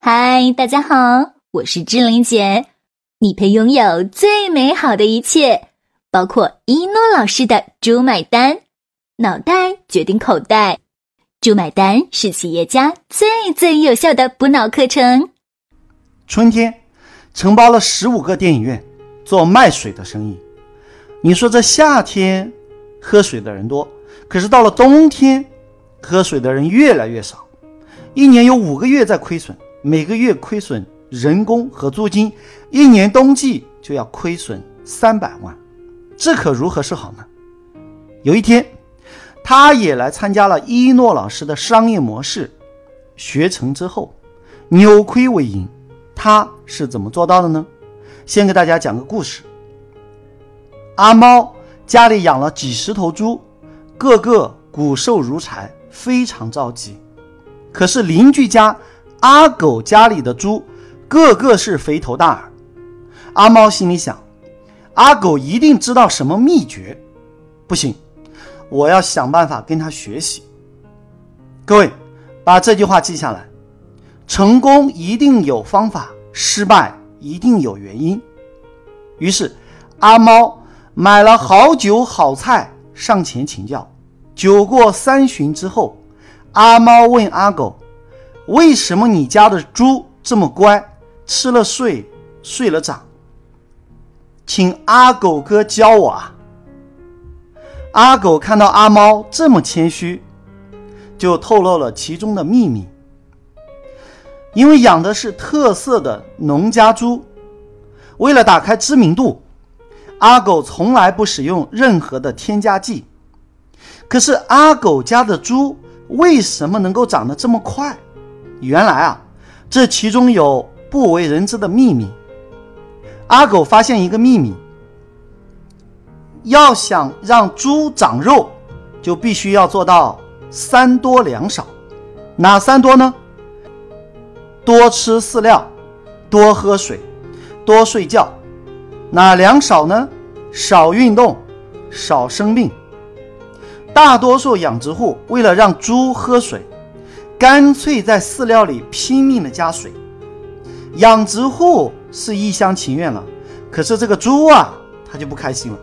嗨，大家好，我是志玲姐。你配拥有最美好的一切，包括一诺老师的“猪买单”，脑袋决定口袋，“猪买单”是企业家最最有效的补脑课程。春天承包了十五个电影院，做卖水的生意。你说这夏天喝水的人多，可是到了冬天，喝水的人越来越少，一年有五个月在亏损，每个月亏损人工和租金，一年冬季就要亏损三百万，这可如何是好呢？有一天，他也来参加了一诺老师的商业模式，学成之后扭亏为盈，他是怎么做到的呢？先给大家讲个故事。阿猫家里养了几十头猪，个个骨瘦如柴，非常着急。可是邻居家阿狗家里的猪，个个是肥头大耳。阿猫心里想：阿狗一定知道什么秘诀，不行，我要想办法跟他学习。各位，把这句话记下来：成功一定有方法，失败一定有原因。于是，阿猫。买了好酒好菜上前请教，酒过三巡之后，阿猫问阿狗：“为什么你家的猪这么乖，吃了睡，睡了长？请阿狗哥教我啊！”阿狗看到阿猫这么谦虚，就透露了其中的秘密。因为养的是特色的农家猪，为了打开知名度。阿狗从来不使用任何的添加剂，可是阿狗家的猪为什么能够长得这么快？原来啊，这其中有不为人知的秘密。阿狗发现一个秘密：要想让猪长肉，就必须要做到三多两少。哪三多呢？多吃饲料，多喝水，多睡觉。哪两少呢？少运动，少生病。大多数养殖户为了让猪喝水，干脆在饲料里拼命的加水。养殖户是一厢情愿了，可是这个猪啊，他就不开心了。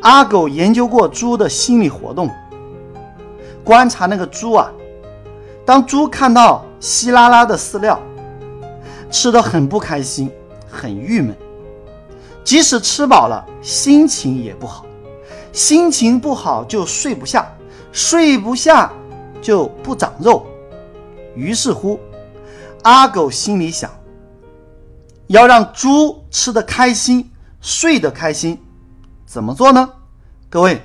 阿狗研究过猪的心理活动，观察那个猪啊，当猪看到稀拉拉的饲料，吃的很不开心，很郁闷。即使吃饱了，心情也不好，心情不好就睡不下，睡不下就不长肉。于是乎，阿狗心里想：要让猪吃得开心，睡得开心，怎么做呢？各位，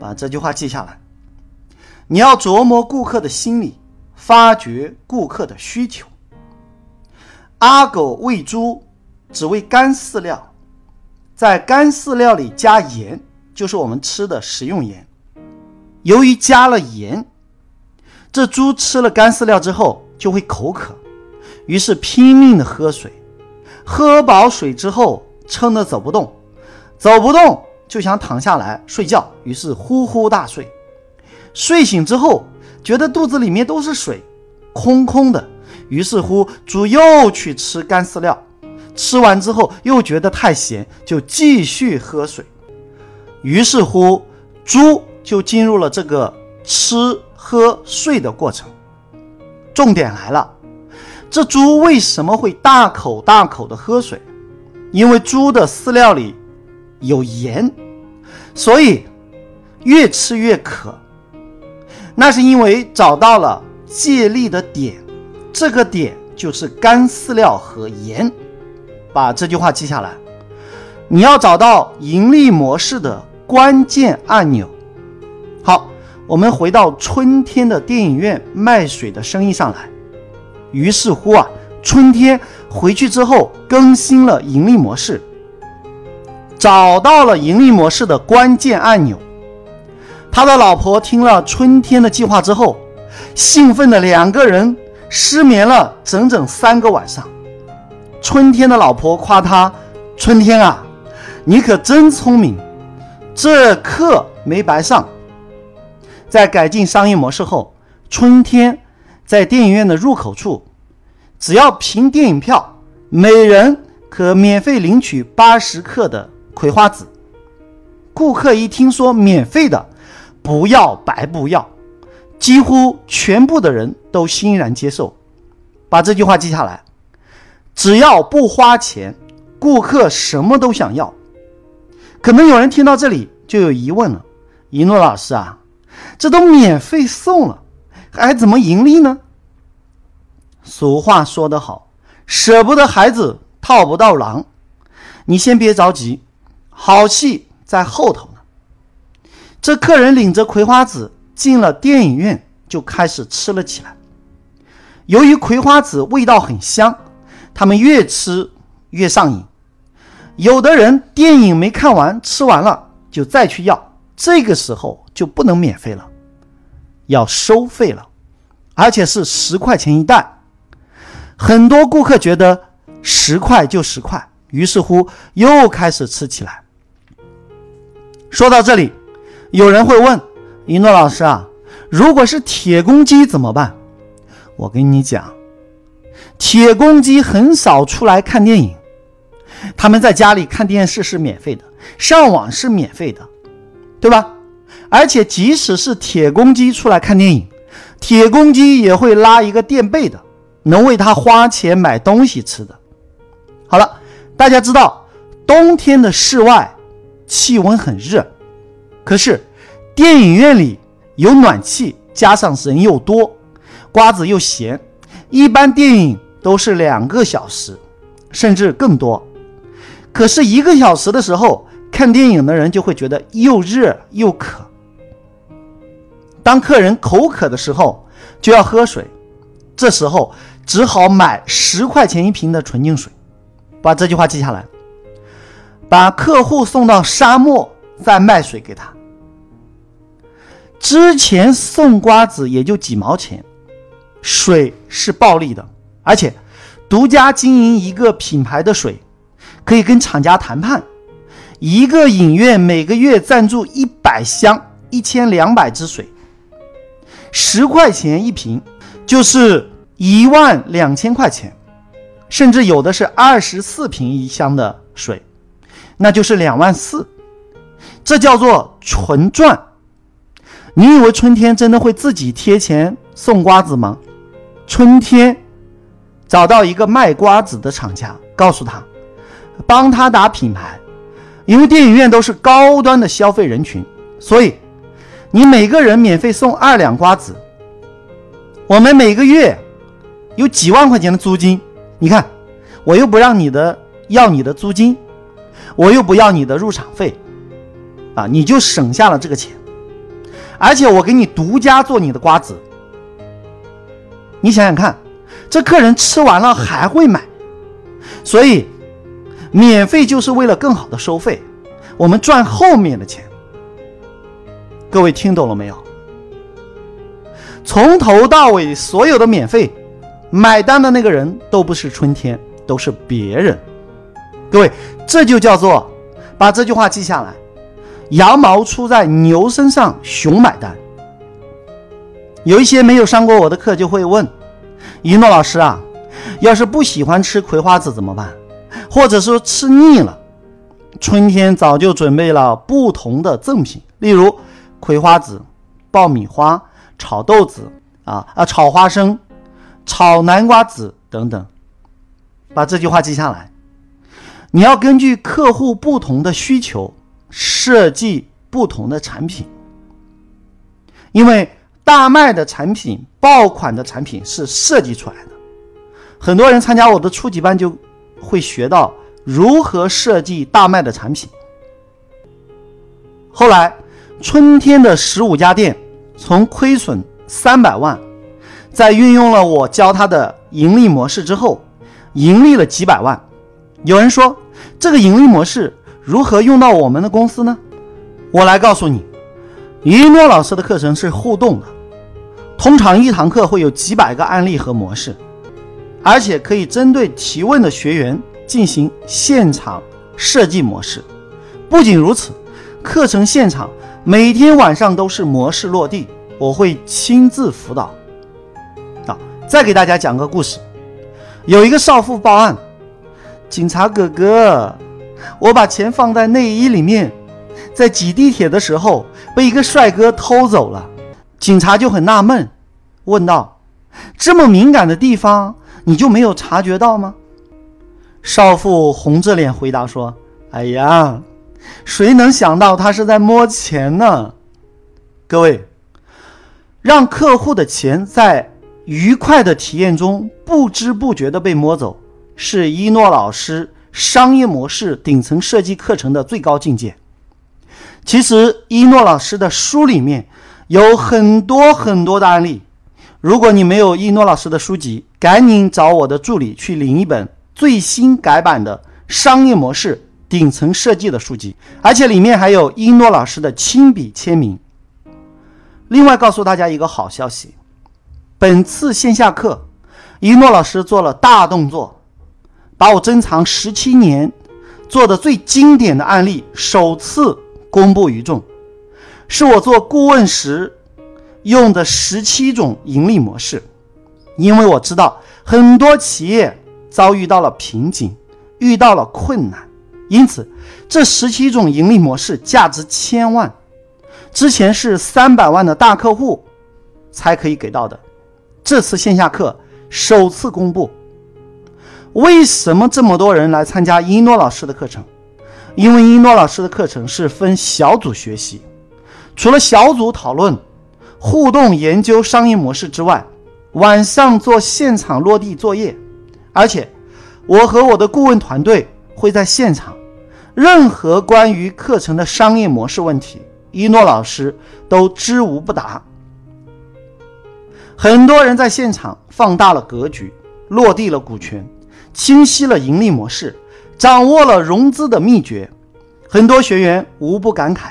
把这句话记下来。你要琢磨顾客的心理，发掘顾客的需求。阿狗喂猪只喂干饲料。在干饲料里加盐，就是我们吃的食用盐。由于加了盐，这猪吃了干饲料之后就会口渴，于是拼命的喝水。喝饱水之后，撑得走不动，走不动就想躺下来睡觉，于是呼呼大睡。睡醒之后，觉得肚子里面都是水，空空的，于是乎猪又去吃干饲料。吃完之后又觉得太咸，就继续喝水。于是乎，猪就进入了这个吃喝睡的过程。重点来了，这猪为什么会大口大口的喝水？因为猪的饲料里有盐，所以越吃越渴。那是因为找到了借力的点，这个点就是干饲料和盐。把这句话记下来，你要找到盈利模式的关键按钮。我们回到春天的电影院卖水的生意上来。于是乎啊，春天回去之后更新了盈利模式，找到了盈利模式的关键按钮。他的老婆听了春天的计划之后，兴奋的两个人失眠了整整三个晚上。春天的老婆夸他：“春天啊，你可真聪明，这课没白上。”在改进商业模式后，春天在电影院的入口处只要凭电影票，每人可免费领取八十克的葵花籽。顾客一听说免费的，不要白不要，几乎全部的人都欣然接受。把这句话记下来：只要不花钱，顾客什么都想要。可能有人听到这里就有疑问了：一诺老师啊，这都免费送了，还怎么盈利呢？俗话说得好，舍不得孩子套不到狼。你先别着急，好戏。在后头呢。这客人领着葵花籽进了电影院，就开始吃了起来。由于葵花籽味道很香，他们越吃越上瘾。有的人电影没看完，吃完了就再去要，这个时候就不能免费了，要收费了，而且是十块钱一袋。很多顾客觉得十块就十块，于是乎又开始吃起来。说到这里，有人会问一诺老师啊，如果是铁公鸡怎么办？我跟你讲，铁公鸡很少出来看电影，他们在家里看电视是免费的，上网是免费的，对吧？而且即使是铁公鸡出来看电影，铁公鸡也会拉一个垫背的，能为他花钱买东西吃的。好了，大家知道冬天的室外。气温很热，可是电影院里有暖气，加上人又多，瓜子又咸，一般电影都是两个小时，甚至更多。可是一个小时的时候，看电影的人就会觉得又热又渴。当客人口渴的时候，就要喝水，这时候只好买十块钱一瓶的纯净水。把这句话记下来。把客户送到沙漠，再卖水给他。之前送瓜子也就几毛钱，水是暴利的，而且独家经营一个品牌的水，可以跟厂家谈判，一个影院每个月赞助一百箱一千两百支水，十块钱一瓶，就是一万两千块钱，甚至有的是二十四瓶一箱的水。那就是两万四，这叫做纯赚。你以为春天真的会自己贴钱送瓜子吗？春天找到一个卖瓜子的厂家，告诉他，帮他打品牌。因为电影院都是高端的消费人群，所以你每个人免费送二两瓜子。我们每个月有几万块钱的租金，你看，我又不让你的要你的租金。我又不要你的入场费，啊，你就省下了这个钱，而且我给你独家做你的瓜子。你想想看，这客人吃完了还会买，所以免费就是为了更好的收费，我们赚后面的钱。各位听懂了没有？从头到尾所有的免费，买单的那个人都不是春天，都是别人。各位，这就叫做把这句话记下来：羊毛出在牛身上，熊买单。有一些没有上过我的课就会问：一诺老师啊，要是不喜欢吃葵花籽怎么办？或者说吃腻了？春天早就准备了不同的赠品，例如葵花籽、爆米花、炒豆子啊啊、炒花生、炒南瓜籽等等。把这句话记下来。你要根据客户不同的需求设计不同的产品，因为大卖的产品、爆款的产品是设计出来的。很多人参加我的初级班就会学到如何设计大卖的产品。后来，春天的十五家店从亏损三百万，在运用了我教他的盈利模式之后，盈利了几百万。有人说，这个盈利模式如何用到我们的公司呢？我来告诉你，一诺老师的课程是互动的，通常一堂课会有几百个案例和模式，而且可以针对提问的学员进行现场设计模式。不仅如此，课程现场每天晚上都是模式落地，我会亲自辅导。啊，再给大家讲个故事。有一个少妇报案：“警察哥哥，我把钱放在内衣里面，在挤地铁的时候被一个帅哥偷走了。”警察就很纳闷，问道：“这么敏感的地方，你就没有察觉到吗？”少妇红着脸回答说：“哎呀，谁能想到他是在摸钱呢？”各位，让客户的钱在愉快的体验中不知不觉的被摸走，是一诺老师商业模式顶层设计课程的最高境界。其实，一诺老师的书里面有很多很多的案例。如果你没有一诺老师的书籍，赶紧找我的助理去领一本最新改版的商业模式顶层设计的书籍，而且里面还有一诺老师的亲笔签名。另外，告诉大家一个好消息。本次线下课，一诺老师做了大动作，把我珍藏十七年做的最经典的案例首次公布于众，是我做顾问时用的十七种盈利模式。因为我知道很多企业遭遇到了瓶颈，遇到了困难，因此这十七种盈利模式价值千万，之前是三百万的大客户才可以给到的。这次线下课首次公布，为什么这么多人来参加一诺老师的课程？因为一诺老师的课程是分小组学习，除了小组讨论、互动研究商业模式之外，晚上做现场落地作业，而且我和我的顾问团队会在现场，任何关于课程的商业模式问题，一诺老师都知无不答。很多人在现场放大了格局，落地了股权，清晰了盈利模式，掌握了融资的秘诀。很多学员无不感慨，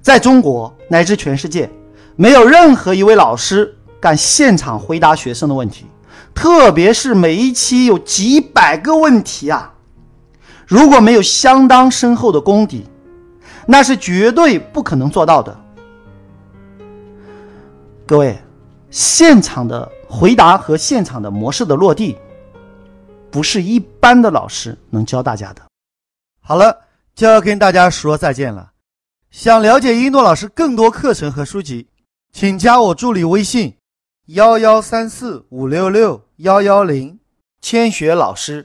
在中国乃至全世界，没有任何一位老师敢现场回答学生的问题，特别是每一期有几百个问题啊！如果没有相当深厚的功底，那是绝对不可能做到的。各位。现场的回答和现场的模式的落地，不是一般的老师能教大家的。好了，就要跟大家说再见了。想了解一诺老师更多课程和书籍，请加我助理微信：幺幺三四五六六幺幺零，千雪老师。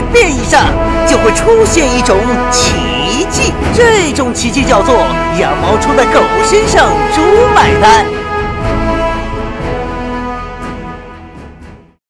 遍以上，就会出现一种奇迹，这种奇迹叫做羊毛出在狗身上，猪买单。